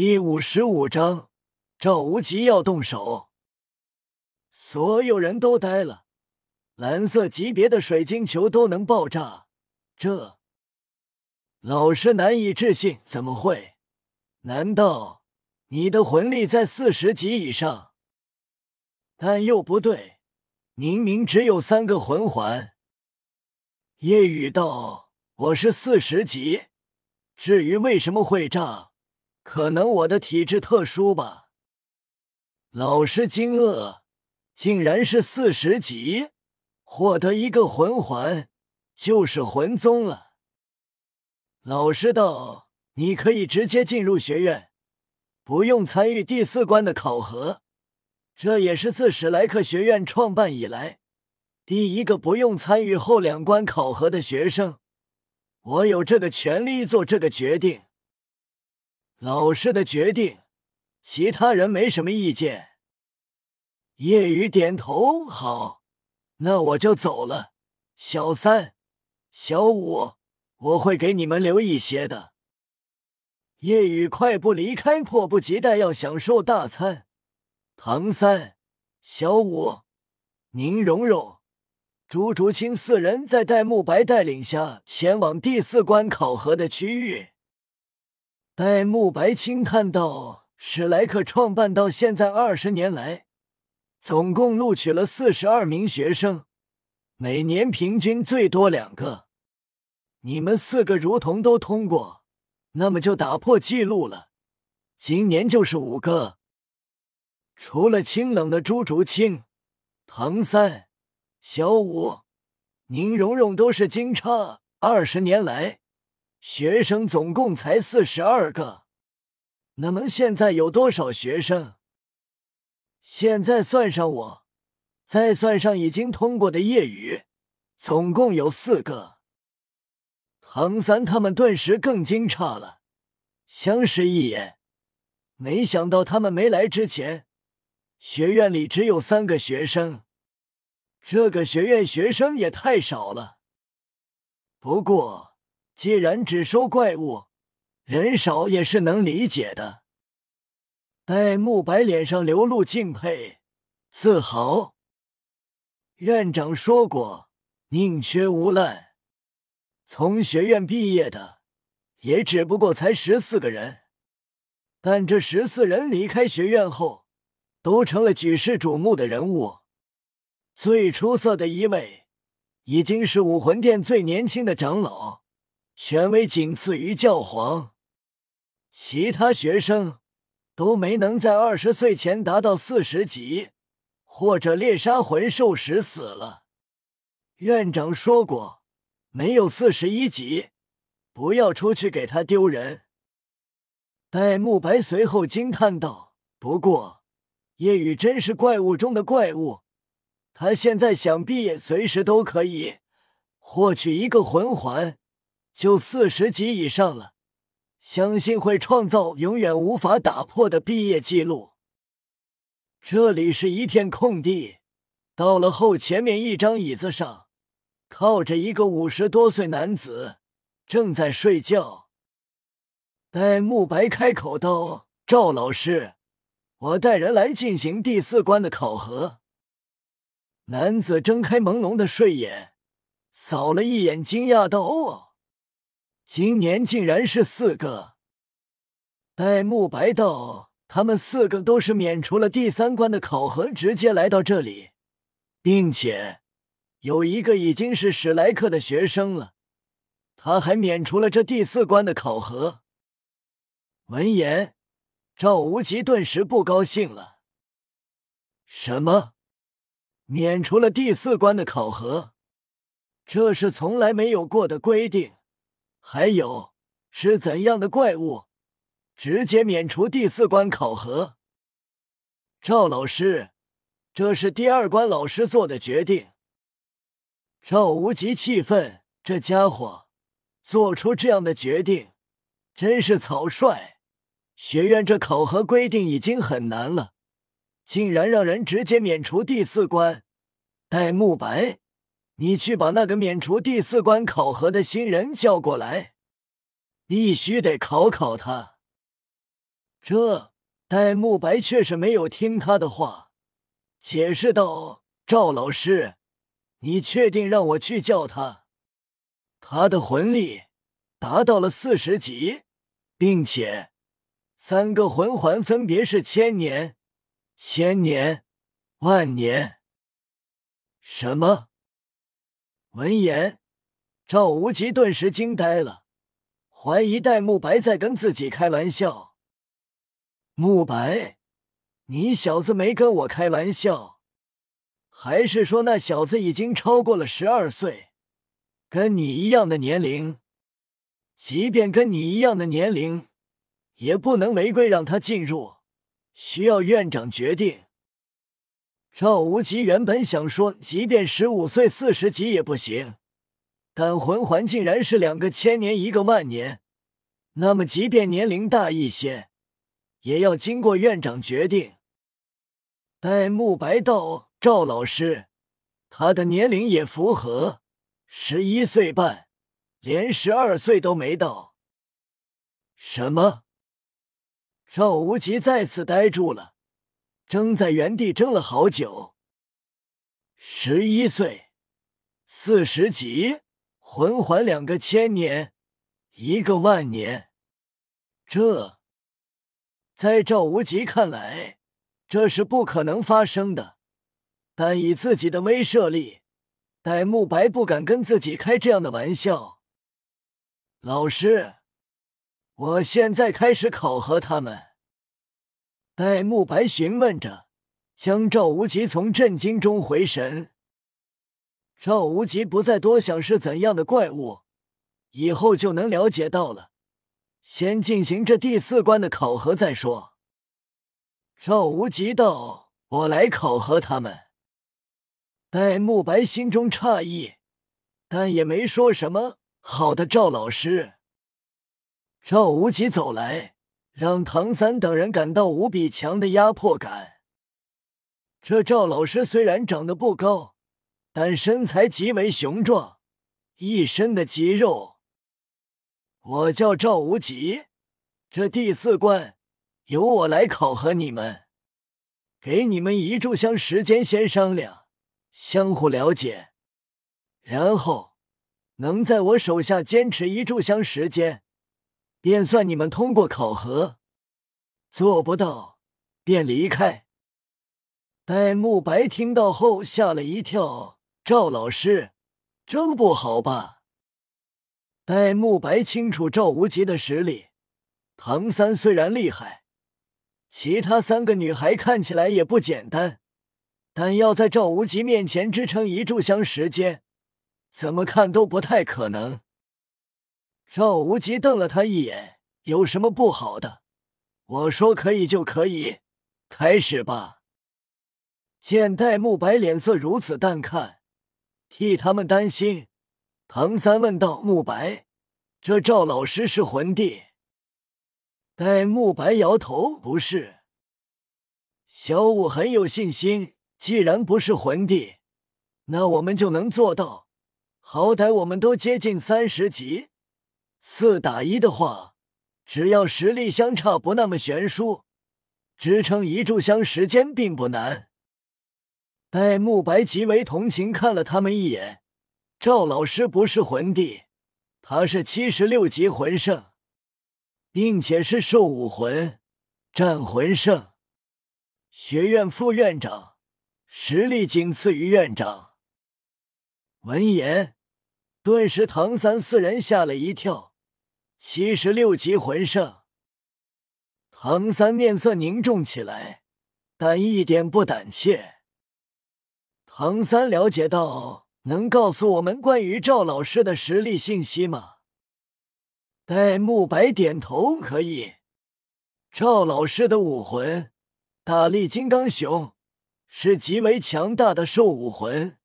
第五十五章，赵无极要动手。所有人都呆了，蓝色级别的水晶球都能爆炸，这老师难以置信，怎么会？难道你的魂力在四十级以上？但又不对，明明只有三个魂环。夜雨道：“我是四十级，至于为什么会炸？”可能我的体质特殊吧。老师惊愕，竟然是四十级，获得一个魂环就是魂宗了。老师道：“你可以直接进入学院，不用参与第四关的考核。这也是自史莱克学院创办以来第一个不用参与后两关考核的学生。我有这个权利做这个决定。”老师的决定，其他人没什么意见。夜雨点头，好，那我就走了。小三、小五，我会给你们留一些的。夜雨快步离开，迫不及待要享受大餐。唐三、小五、宁荣荣、朱竹清四人在戴沐白带领下前往第四关考核的区域。戴沐白轻叹道：“史莱克创办到现在二十年来，总共录取了四十二名学生，每年平均最多两个。你们四个如同都通过，那么就打破记录了。今年就是五个。除了清冷的朱竹清、唐三、小五、宁荣荣都是金叉，二十年来。”学生总共才四十二个，那么现在有多少学生？现在算上我，再算上已经通过的夜雨，总共有四个。唐三他们顿时更惊诧了，相视一眼，没想到他们没来之前，学院里只有三个学生，这个学院学生也太少了。不过。既然只收怪物，人少也是能理解的。戴沐白脸上流露敬佩、自豪。院长说过，宁缺毋滥。从学院毕业的，也只不过才十四个人。但这十四人离开学院后，都成了举世瞩目的人物。最出色的一位，已经是武魂殿最年轻的长老。权威仅次于教皇，其他学生都没能在二十岁前达到四十级，或者猎杀魂兽时死了。院长说过，没有四十一级，不要出去给他丢人。戴沐白随后惊叹道：“不过，夜雨真是怪物中的怪物，他现在想必也随时都可以获取一个魂环。”就四十级以上了，相信会创造永远无法打破的毕业记录。这里是一片空地，到了后前面一张椅子上，靠着一个五十多岁男子正在睡觉。戴沐白开口道：“赵老师，我带人来进行第四关的考核。”男子睁开朦胧的睡眼，扫了一眼，惊讶道：“哦。”今年竟然是四个！戴沐白道：“他们四个都是免除了第三关的考核，直接来到这里，并且有一个已经是史莱克的学生了，他还免除了这第四关的考核。”闻言，赵无极顿时不高兴了：“什么？免除了第四关的考核？这是从来没有过的规定！”还有是怎样的怪物，直接免除第四关考核？赵老师，这是第二关老师做的决定。赵无极气愤，这家伙做出这样的决定，真是草率。学院这考核规定已经很难了，竟然让人直接免除第四关。戴沐白。你去把那个免除第四关考核的新人叫过来，必须得考考他。这戴沐白却是没有听他的话，解释道：“赵老师，你确定让我去叫他？他的魂力达到了四十级，并且三个魂环分别是千年、千年、万年。什么？”闻言，赵无极顿时惊呆了，怀疑戴沐白在跟自己开玩笑。沐白，你小子没跟我开玩笑，还是说那小子已经超过了十二岁，跟你一样的年龄？即便跟你一样的年龄，也不能违规让他进入，需要院长决定。赵无极原本想说，即便十五岁四十级也不行，但魂环竟然是两个千年一个万年，那么即便年龄大一些，也要经过院长决定。戴沐白道：“赵老师，他的年龄也符合，十一岁半，连十二岁都没到。”什么？赵无极再次呆住了。怔在原地，怔了好久。十一岁，四十级魂环，两个千年，一个万年。这，在赵无极看来，这是不可能发生的。但以自己的威慑力，戴沐白不敢跟自己开这样的玩笑。老师，我现在开始考核他们。戴沐白询问着，将赵无极从震惊中回神。赵无极不再多想是怎样的怪物，以后就能了解到了。先进行这第四关的考核再说。赵无极道：“我来考核他们。”戴沐白心中诧异，但也没说什么。好的，赵老师。赵无极走来。让唐三等人感到无比强的压迫感。这赵老师虽然长得不高，但身材极为雄壮，一身的肌肉。我叫赵无极，这第四关由我来考核你们，给你们一炷香时间先商量，相互了解，然后能在我手下坚持一炷香时间。便算你们通过考核，做不到便离开。戴沐白听到后吓了一跳：“赵老师，这不好吧？”戴沐白清楚赵无极的实力，唐三虽然厉害，其他三个女孩看起来也不简单，但要在赵无极面前支撑一炷香时间，怎么看都不太可能。赵无极瞪了他一眼，有什么不好的？我说可以就可以，开始吧。见戴沐白脸色如此淡看，替他们担心，唐三问道：“沐白，这赵老师是魂帝？”戴沐白摇头：“不是。”小五很有信心：“既然不是魂帝，那我们就能做到。好歹我们都接近三十级。”四打一的话，只要实力相差不那么悬殊，支撑一炷香时间并不难。戴沐白极为同情看了他们一眼。赵老师不是魂帝，他是七十六级魂圣，并且是兽武魂战魂圣，学院副院长，实力仅次于院长。闻言，顿时唐三四人吓了一跳。七十六级魂圣，唐三面色凝重起来，但一点不胆怯。唐三了解到，能告诉我们关于赵老师的实力信息吗？戴沐白点头，可以。赵老师的武魂大力金刚熊是极为强大的兽武魂，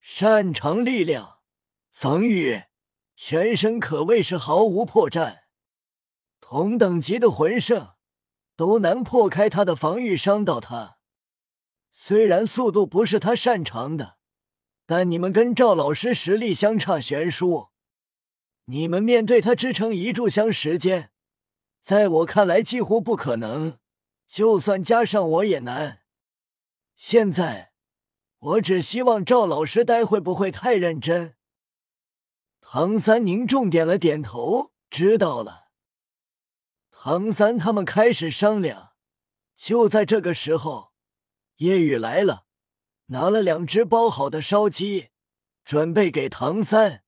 擅长力量防御。全身可谓是毫无破绽，同等级的魂圣都难破开他的防御，伤到他。虽然速度不是他擅长的，但你们跟赵老师实力相差悬殊，你们面对他支撑一炷香时间，在我看来几乎不可能，就算加上我也难。现在，我只希望赵老师待会不会太认真。唐三凝重点了点头，知道了。唐三他们开始商量。就在这个时候，叶雨来了，拿了两只包好的烧鸡，准备给唐三、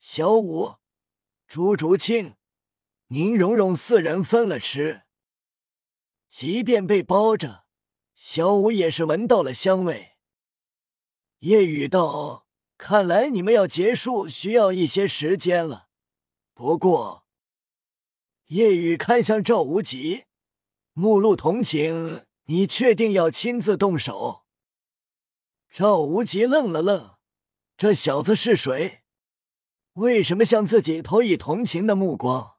小五、朱竹清、宁荣荣四人分了吃。即便被包着，小五也是闻到了香味。叶雨道：“看来你们要结束需要一些时间了。”不过，夜雨看向赵无极。目露同情，你确定要亲自动手？赵无极愣了愣，这小子是谁？为什么向自己投以同情的目光？